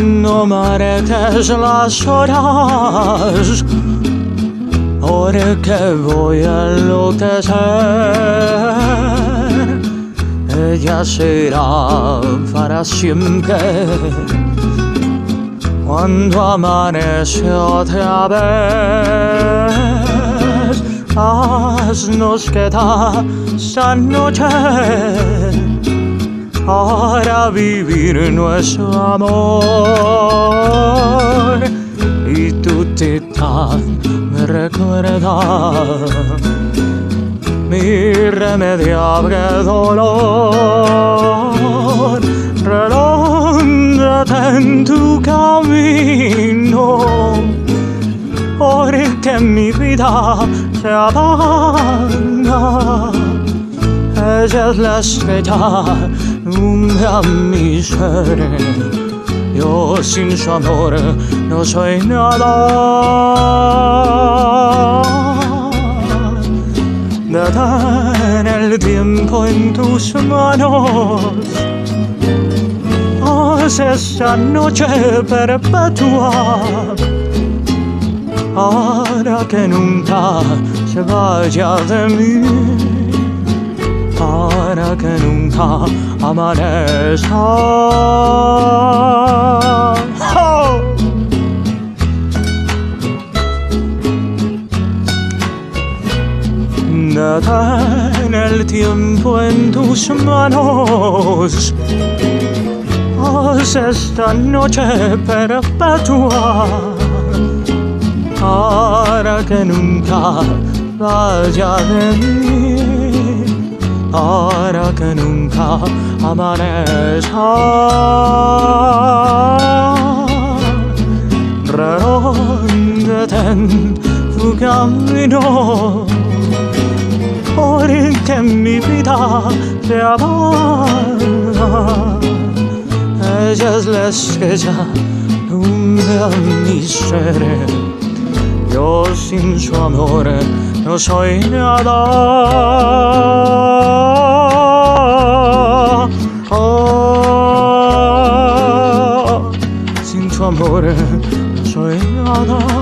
no marques las horas, porque voy a enloquecer. Ella será para siempre. Cuando amanece otra vez, haznos quedar esta noche para vivir nuestro amor. Y tu titán me recuerda mi irremediable dolor. Redóndate en tu camino, porque mi vida se abandona. Ella es la estrella nunca mi ser. Yo sin su amor no soy nada. Detén el tiempo en tus manos. Haz esta noche perpetua para que nunca se vaya de mí para que amanezca. ¡Oh! Detén el tiempo en tus manos. Haz esta noche perpetua para que nunca vaya de mí para que nunca amanezca. Redóndete en tu camino, porque mi vida se abandona. Ella es la estrella nunca mi ser. Yo sin su amor no soy nada. amores soy nada